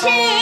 change.